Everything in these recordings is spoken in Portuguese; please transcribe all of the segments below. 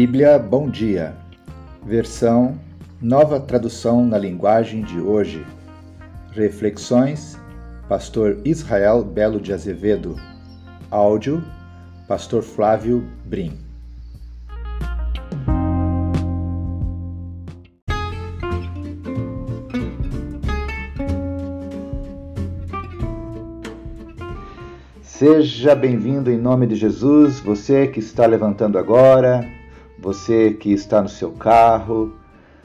Bíblia Bom Dia, versão Nova Tradução na Linguagem de Hoje. Reflexões, Pastor Israel Belo de Azevedo. Áudio, Pastor Flávio Brim. Seja bem-vindo em nome de Jesus, você que está levantando agora, você que está no seu carro,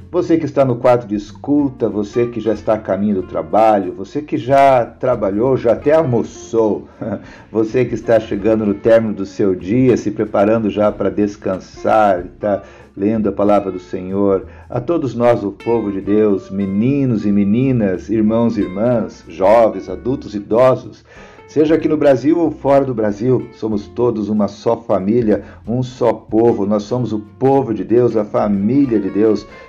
você que está no quarto de escuta, você que já está a caminho do trabalho, você que já trabalhou, já até almoçou, você que está chegando no término do seu dia, se preparando já para descansar, está lendo a palavra do Senhor, a todos nós, o povo de Deus, meninos e meninas, irmãos e irmãs, jovens, adultos, idosos, Seja aqui no Brasil ou fora do Brasil, somos todos uma só família, um só povo. Nós somos o povo de Deus, a família de Deus.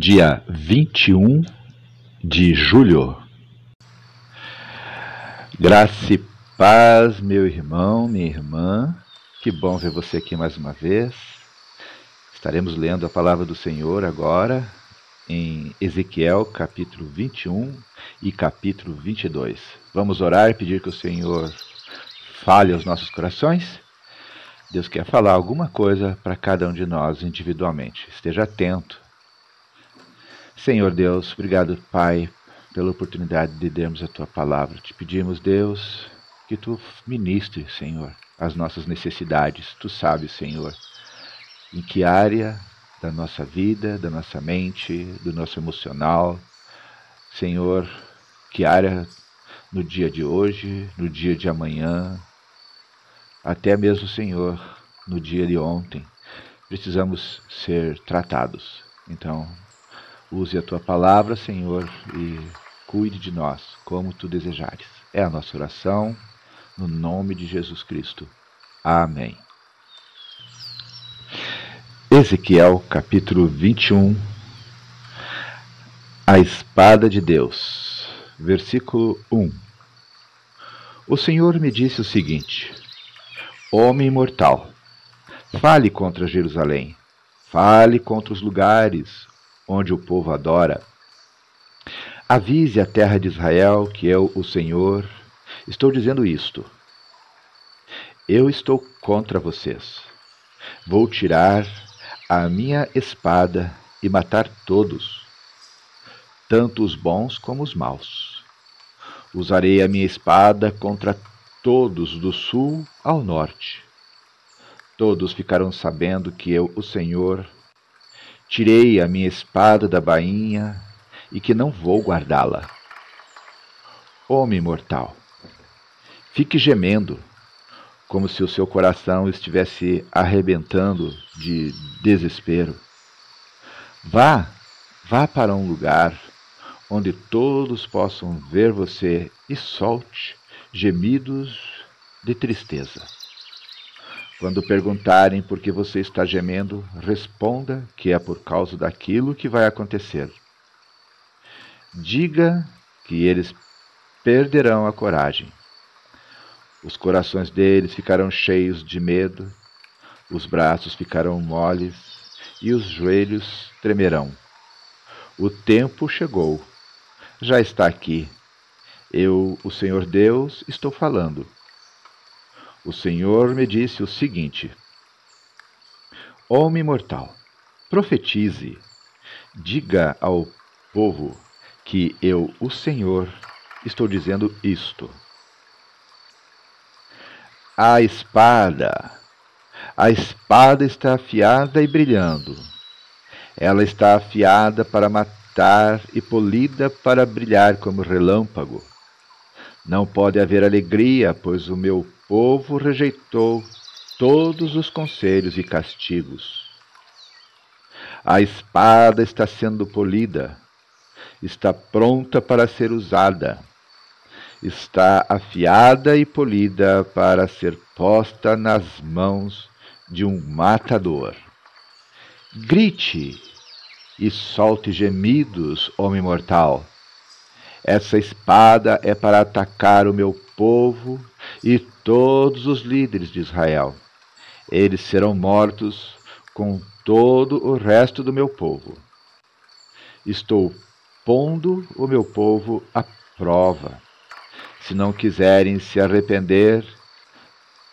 Dia 21 de julho. Graça e paz, meu irmão, minha irmã. Que bom ver você aqui mais uma vez. Estaremos lendo a palavra do Senhor agora em Ezequiel capítulo 21 e capítulo 22. Vamos orar e pedir que o Senhor fale aos nossos corações. Deus quer falar alguma coisa para cada um de nós individualmente. Esteja atento. Senhor Deus, obrigado, Pai, pela oportunidade de lermos a tua palavra. Te pedimos, Deus, que tu ministres, Senhor, as nossas necessidades. Tu sabes, Senhor em que área da nossa vida, da nossa mente, do nosso emocional, Senhor, que área no dia de hoje, no dia de amanhã, até mesmo, Senhor, no dia de ontem, precisamos ser tratados. Então, use a tua palavra, Senhor, e cuide de nós como tu desejares. É a nossa oração, no nome de Jesus Cristo. Amém. Ezequiel capítulo 21 A espada de Deus, versículo 1 O Senhor me disse o seguinte: Homem mortal, fale contra Jerusalém, fale contra os lugares onde o povo adora. Avise a terra de Israel que eu, o Senhor, estou dizendo isto. Eu estou contra vocês. Vou tirar a minha espada e matar todos, tanto os bons como os maus. Usarei a minha espada contra todos do sul ao norte. Todos ficarão sabendo que eu, o Senhor, tirei a minha espada da bainha e que não vou guardá-la. Homem mortal, fique gemendo como se o seu coração estivesse arrebentando de desespero. Vá, vá para um lugar onde todos possam ver você e solte gemidos de tristeza. Quando perguntarem por que você está gemendo, responda que é por causa daquilo que vai acontecer. Diga que eles perderão a coragem os corações deles ficarão cheios de medo, os braços ficarão moles e os joelhos tremerão. O tempo chegou, já está aqui. Eu, o Senhor Deus, estou falando. O Senhor me disse o seguinte: Homem mortal, profetize, diga ao povo que eu, o Senhor, estou dizendo isto. A espada. A espada está afiada e brilhando. Ela está afiada para matar e polida para brilhar como relâmpago. Não pode haver alegria, pois o meu povo rejeitou todos os conselhos e castigos. A espada está sendo polida, está pronta para ser usada, está afiada e polida para ser posta nas mãos de um matador. Grite e solte gemidos, homem mortal. Essa espada é para atacar o meu povo e todos os líderes de Israel. Eles serão mortos com todo o resto do meu povo. Estou pondo o meu povo à prova. Se não quiserem se arrepender,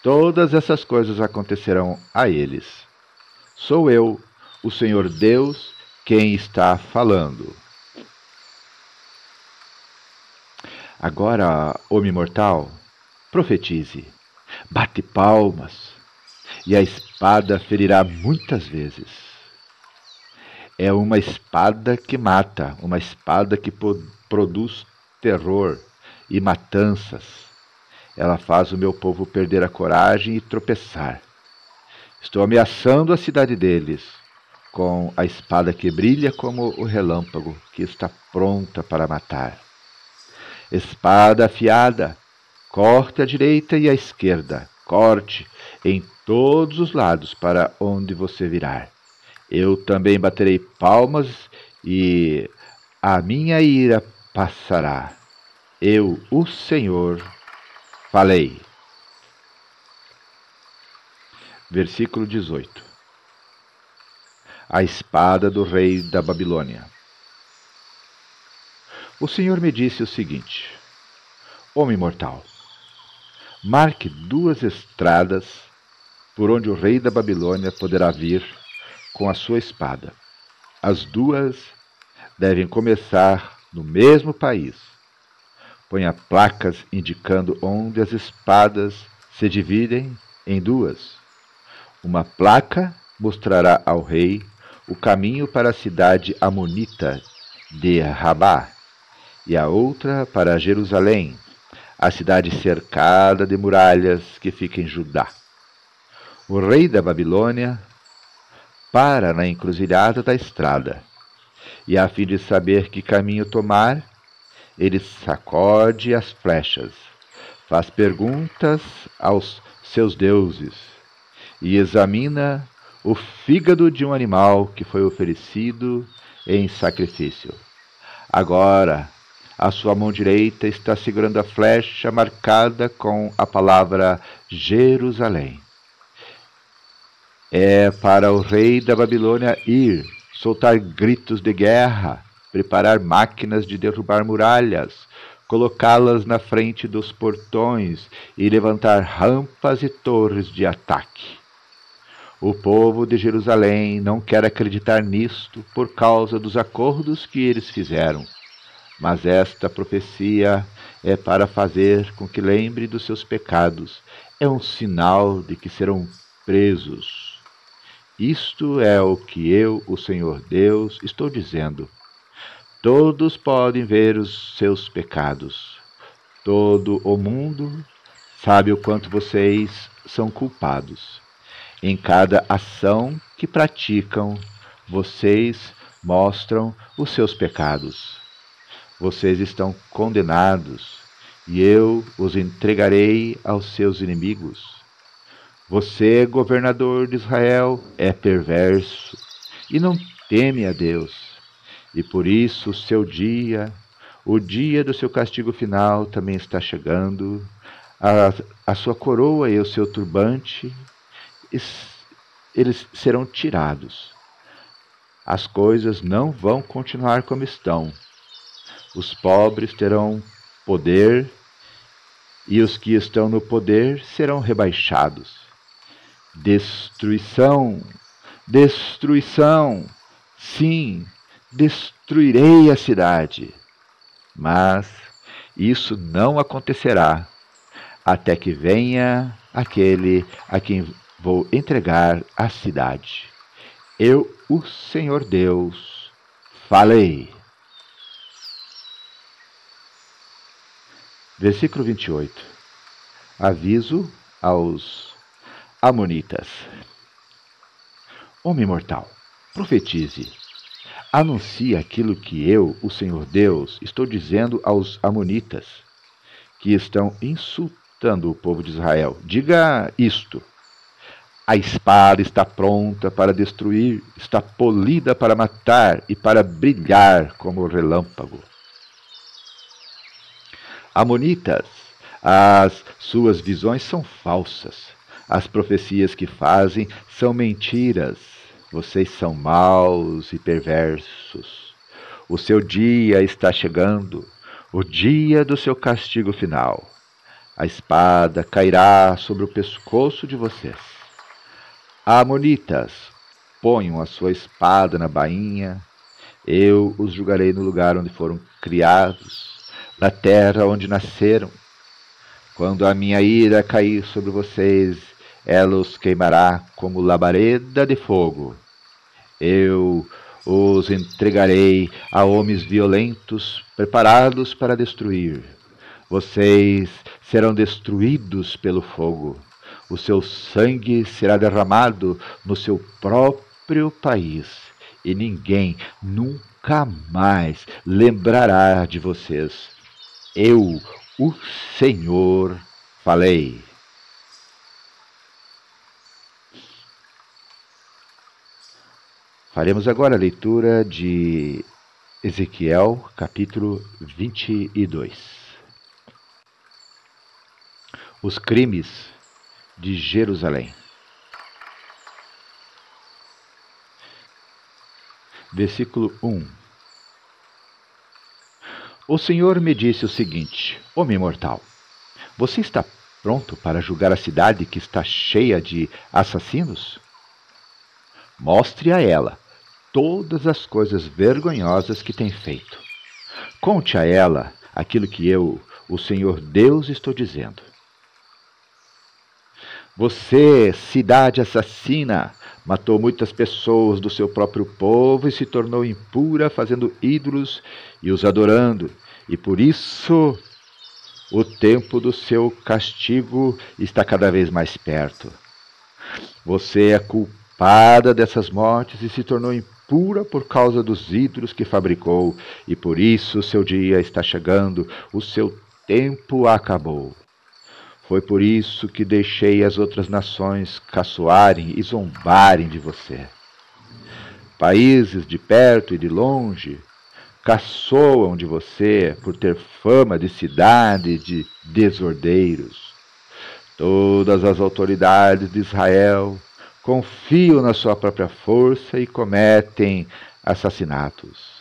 todas essas coisas acontecerão a eles. Sou eu, o Senhor Deus, quem está falando. Agora, homem mortal, profetize, bate palmas, e a espada ferirá muitas vezes. É uma espada que mata, uma espada que produz terror e matanças. Ela faz o meu povo perder a coragem e tropeçar. Estou ameaçando a cidade deles com a espada que brilha como o relâmpago que está pronta para matar. Espada afiada, corte à direita e à esquerda, corte em todos os lados para onde você virar. Eu também baterei palmas e a minha ira passará. Eu, o Senhor, falei. Versículo 18. A espada do rei da Babilônia. O Senhor me disse o seguinte: Homem mortal, Marque duas estradas por onde o rei da Babilônia poderá vir com a sua espada. As duas devem começar no mesmo país. Ponha placas indicando onde as espadas se dividem em duas. Uma placa mostrará ao rei o caminho para a cidade amonita de Rabá e a outra para Jerusalém, a cidade cercada de muralhas que fica em Judá. O rei da Babilônia para na encruzilhada da estrada, e a fim de saber que caminho tomar, ele sacode as flechas, faz perguntas aos seus deuses e examina o fígado de um animal que foi oferecido em sacrifício. Agora, a sua mão direita está segurando a flecha marcada com a palavra Jerusalém. É para o rei da Babilônia ir, soltar gritos de guerra, preparar máquinas de derrubar muralhas, colocá-las na frente dos portões e levantar rampas e torres de ataque. O povo de Jerusalém não quer acreditar nisto por causa dos acordos que eles fizeram mas esta profecia é para fazer com que lembre dos seus pecados, é um sinal de que serão presos. Isto é o que eu, o Senhor Deus, estou dizendo. Todos podem ver os seus pecados. Todo o mundo sabe o quanto vocês são culpados. Em cada ação que praticam, vocês mostram os seus pecados vocês estão condenados, e eu os entregarei aos seus inimigos. Você, governador de Israel, é perverso e não teme a Deus, e por isso o seu dia, o dia do seu castigo final também está chegando. A, a sua coroa e o seu turbante, eles serão tirados. As coisas não vão continuar como estão os pobres terão poder e os que estão no poder serão rebaixados. Destruição, destruição, sim, destruirei a cidade. Mas isso não acontecerá até que venha aquele a quem vou entregar a cidade. Eu, o Senhor Deus, falei. Versículo 28. Aviso aos Amonitas. Homem mortal, profetize. Anuncie aquilo que eu, o Senhor Deus, estou dizendo aos Amonitas, que estão insultando o povo de Israel. Diga isto. A espada está pronta para destruir, está polida para matar e para brilhar como o relâmpago. Amonitas, as suas visões são falsas. As profecias que fazem são mentiras. Vocês são maus e perversos. O seu dia está chegando, o dia do seu castigo final. A espada cairá sobre o pescoço de vocês. Amonitas, ponham a sua espada na bainha, eu os julgarei no lugar onde foram criados, na terra onde nasceram. Quando a minha ira cair sobre vocês, ela os queimará como labareda de fogo. Eu os entregarei a homens violentos, preparados para destruir. Vocês serão destruídos pelo fogo o seu sangue será derramado no seu próprio país, e ninguém nunca mais lembrará de vocês. Eu, o Senhor, falei. Faremos agora a leitura de Ezequiel, capítulo 22. Os crimes de Jerusalém. Versículo 1 O Senhor me disse o seguinte: Homem mortal, você está pronto para julgar a cidade que está cheia de assassinos? Mostre a ela todas as coisas vergonhosas que tem feito. Conte a ela aquilo que eu, o Senhor Deus, estou dizendo. Você, cidade assassina, matou muitas pessoas do seu próprio povo e se tornou impura, fazendo ídolos e os adorando. E por isso o tempo do seu castigo está cada vez mais perto. Você é culpada dessas mortes e se tornou impura por causa dos ídolos que fabricou, e por isso o seu dia está chegando, o seu tempo acabou. Foi por isso que deixei as outras nações caçoarem e zombarem de você. Países de perto e de longe caçoam de você por ter fama de cidade de desordeiros. Todas as autoridades de Israel confiam na sua própria força e cometem assassinatos.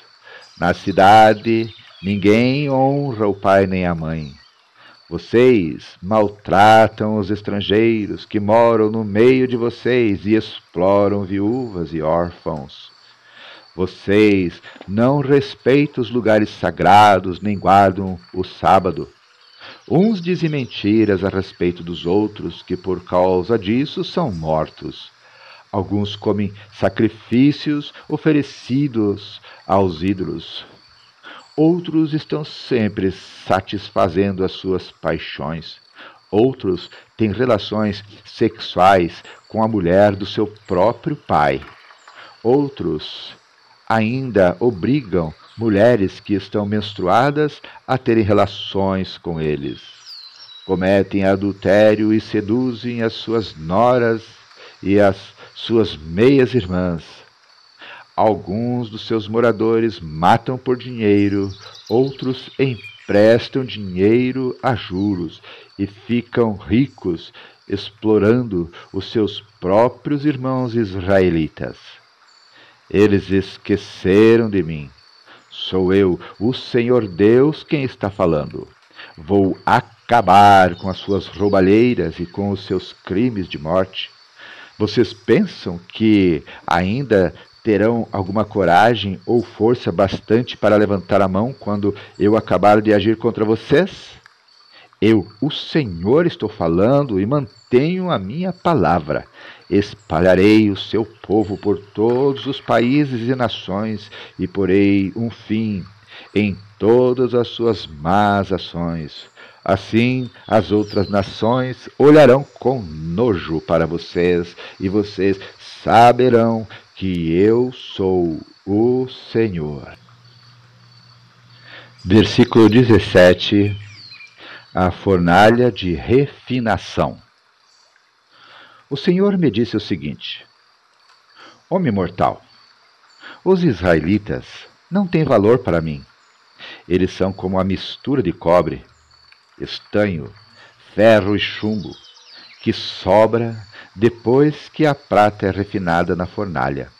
Na cidade, ninguém honra o pai nem a mãe. Vocês maltratam os estrangeiros que moram no meio de vocês e exploram viúvas e órfãos. Vocês não respeitam os lugares sagrados nem guardam o sábado. Uns dizem mentiras a respeito dos outros, que por causa disso são mortos. Alguns comem sacrifícios oferecidos aos ídolos. Outros estão sempre satisfazendo as suas paixões. Outros têm relações sexuais com a mulher do seu próprio pai. Outros ainda obrigam mulheres que estão menstruadas a terem relações com eles. Cometem adultério e seduzem as suas noras e as suas meias-irmãs Alguns dos seus moradores matam por dinheiro, outros emprestam dinheiro a juros e ficam ricos explorando os seus próprios irmãos israelitas. Eles esqueceram de mim. Sou eu, o Senhor Deus, quem está falando. Vou acabar com as suas roubalheiras e com os seus crimes de morte. Vocês pensam que ainda terão alguma coragem ou força bastante para levantar a mão quando eu acabar de agir contra vocês? Eu, o Senhor, estou falando e mantenho a minha palavra. Espalharei o seu povo por todos os países e nações e porei um fim em todas as suas más ações. Assim, as outras nações olharão com nojo para vocês, e vocês saberão que eu sou o Senhor. Versículo 17: A fornalha de refinação. O Senhor me disse o seguinte: Homem mortal, os israelitas não têm valor para mim. Eles são como a mistura de cobre estanho, ferro e chumbo, que sobra depois que a prata é refinada na fornalha.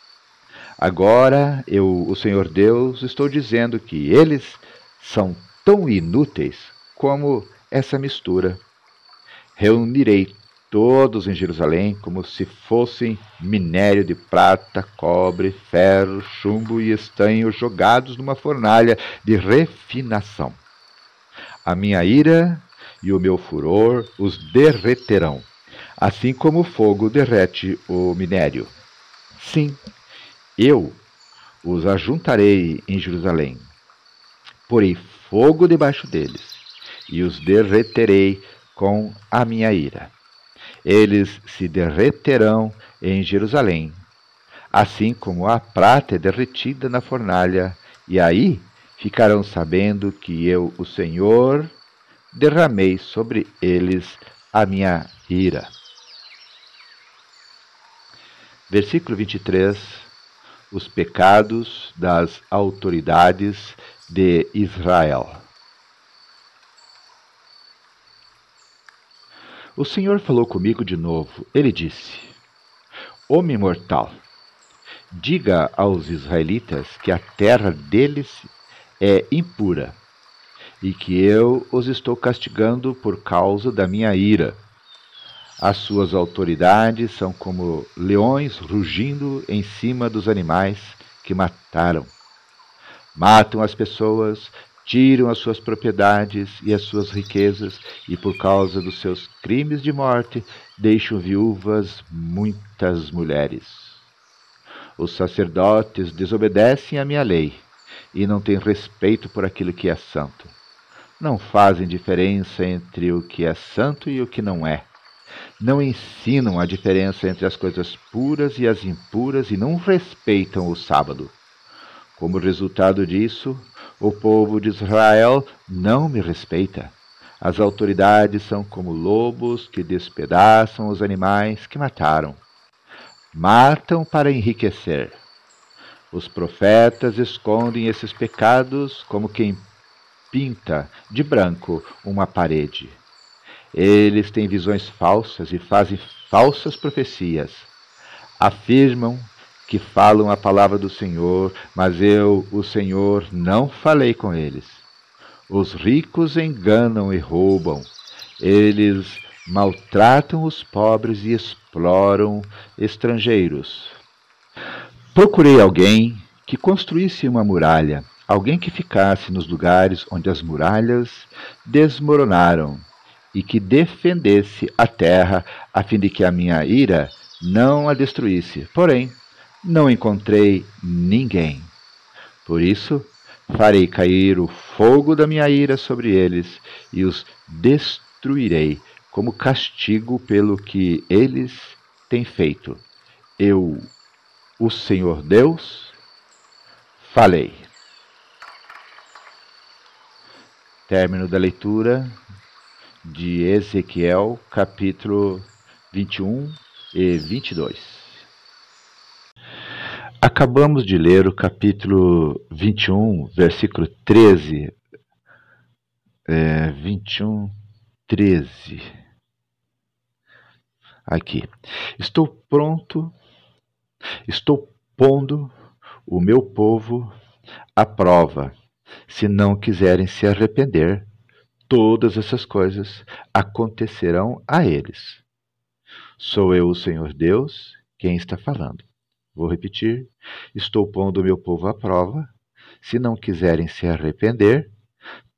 Agora eu, o Senhor Deus, estou dizendo que eles são tão inúteis como essa mistura. Reunirei todos em Jerusalém como se fossem minério de prata, cobre, ferro, chumbo e estanho jogados numa fornalha de refinação. A minha ira e o meu furor os derreterão, assim como o fogo derrete o minério. Sim, eu os ajuntarei em Jerusalém. Porei fogo debaixo deles e os derreterei com a minha ira. Eles se derreterão em Jerusalém, assim como a prata é derretida na fornalha, e aí ficarão sabendo que eu, o Senhor, derramei sobre eles a minha ira. Versículo 23: Os pecados das autoridades de Israel. O Senhor falou comigo de novo. Ele disse: Homem mortal, diga aos israelitas que a terra deles é impura, e que eu os estou castigando por causa da minha ira. As suas autoridades são como leões rugindo em cima dos animais que mataram. Matam as pessoas, tiram as suas propriedades e as suas riquezas, e por causa dos seus crimes de morte deixam viúvas muitas mulheres. Os sacerdotes desobedecem à minha lei e não têm respeito por aquilo que é santo. Não fazem diferença entre o que é santo e o que não é. Não ensinam a diferença entre as coisas puras e as impuras e não respeitam o sábado. Como resultado disso, o povo de Israel não me respeita. As autoridades são como lobos que despedaçam os animais que mataram. Matam para enriquecer os profetas escondem esses pecados como quem pinta de branco uma parede. Eles têm visões falsas e fazem falsas profecias. Afirmam que falam a palavra do Senhor, mas eu, o Senhor, não falei com eles. Os ricos enganam e roubam. Eles maltratam os pobres e exploram estrangeiros. Procurei alguém que construísse uma muralha, alguém que ficasse nos lugares onde as muralhas desmoronaram e que defendesse a terra a fim de que a minha ira não a destruísse. Porém, não encontrei ninguém. Por isso, farei cair o fogo da minha ira sobre eles e os destruirei como castigo pelo que eles têm feito. Eu o Senhor Deus, falei. Término da leitura de Ezequiel, capítulo 21 e 22. Acabamos de ler o capítulo 21, versículo 13. É, 21, 13. Aqui. Estou pronto Estou pondo o meu povo à prova. Se não quiserem se arrepender, todas essas coisas acontecerão a eles. Sou eu, o Senhor Deus, quem está falando. Vou repetir: estou pondo o meu povo à prova. Se não quiserem se arrepender,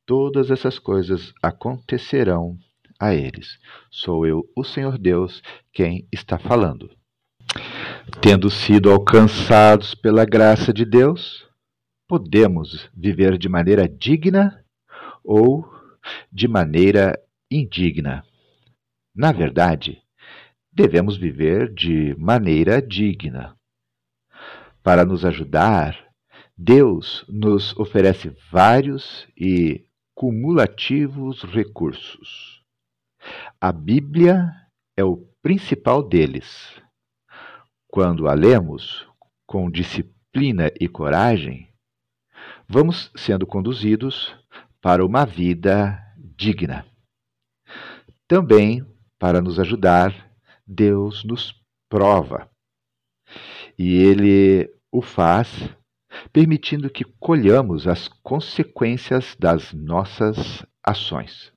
todas essas coisas acontecerão a eles. Sou eu, o Senhor Deus, quem está falando. Tendo sido alcançados pela graça de Deus, podemos viver de maneira digna ou de maneira indigna. Na verdade, devemos viver de maneira digna. Para nos ajudar, Deus nos oferece vários e cumulativos recursos. A Bíblia é o principal deles. Quando a lemos com disciplina e coragem, vamos sendo conduzidos para uma vida digna. Também, para nos ajudar, Deus nos prova. E Ele o faz permitindo que colhamos as consequências das nossas ações.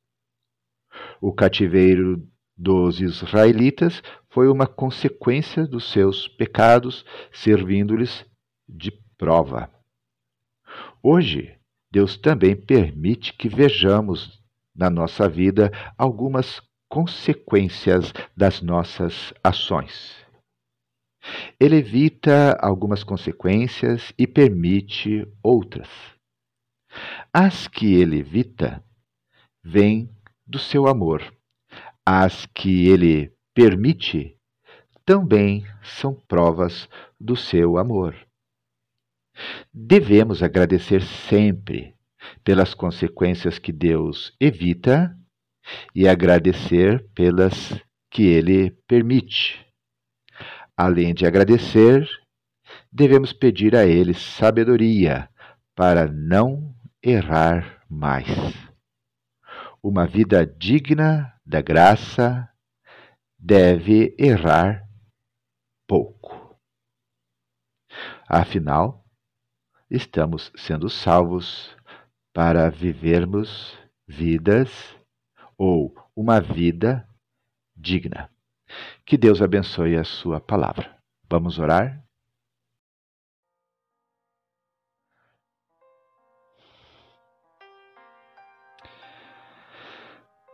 O cativeiro dos israelitas foi uma consequência dos seus pecados, servindo-lhes de prova. Hoje, Deus também permite que vejamos na nossa vida algumas consequências das nossas ações. Ele evita algumas consequências e permite outras. As que ele evita vêm do seu amor. As que ele permite também são provas do seu amor. Devemos agradecer sempre pelas consequências que Deus evita e agradecer pelas que ele permite. Além de agradecer, devemos pedir a Ele sabedoria para não errar mais. Uma vida digna da graça deve errar pouco. Afinal, estamos sendo salvos para vivermos vidas ou uma vida digna. Que Deus abençoe a sua palavra. Vamos orar?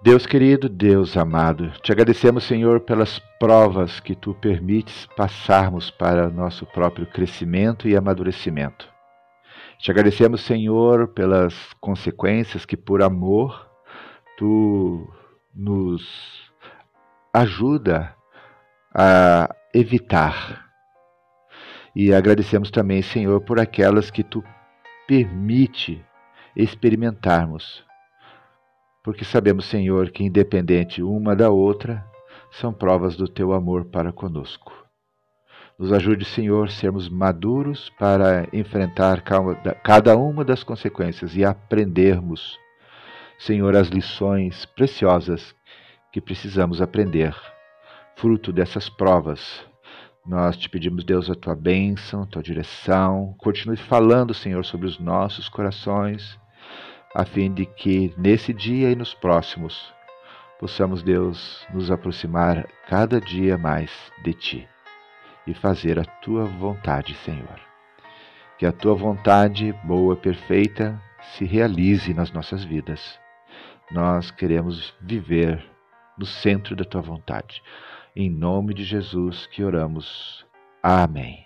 Deus querido, Deus amado, te agradecemos, Senhor, pelas provas que tu permites passarmos para nosso próprio crescimento e amadurecimento. Te agradecemos, Senhor, pelas consequências que, por amor, tu nos ajuda a evitar. E agradecemos também, Senhor, por aquelas que tu permite experimentarmos. Porque sabemos, Senhor, que independente uma da outra, são provas do teu amor para conosco. Nos ajude, Senhor, sermos maduros para enfrentar cada uma das consequências e aprendermos, Senhor, as lições preciosas que precisamos aprender, fruto dessas provas. Nós te pedimos, Deus, a tua bênção, a tua direção. Continue falando, Senhor, sobre os nossos corações, a fim de que nesse dia e nos próximos possamos, Deus, nos aproximar cada dia mais de ti e fazer a tua vontade, Senhor. Que a tua vontade, boa perfeita, se realize nas nossas vidas. Nós queremos viver no centro da tua vontade. Em nome de Jesus que oramos. Amém.